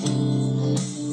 Bye.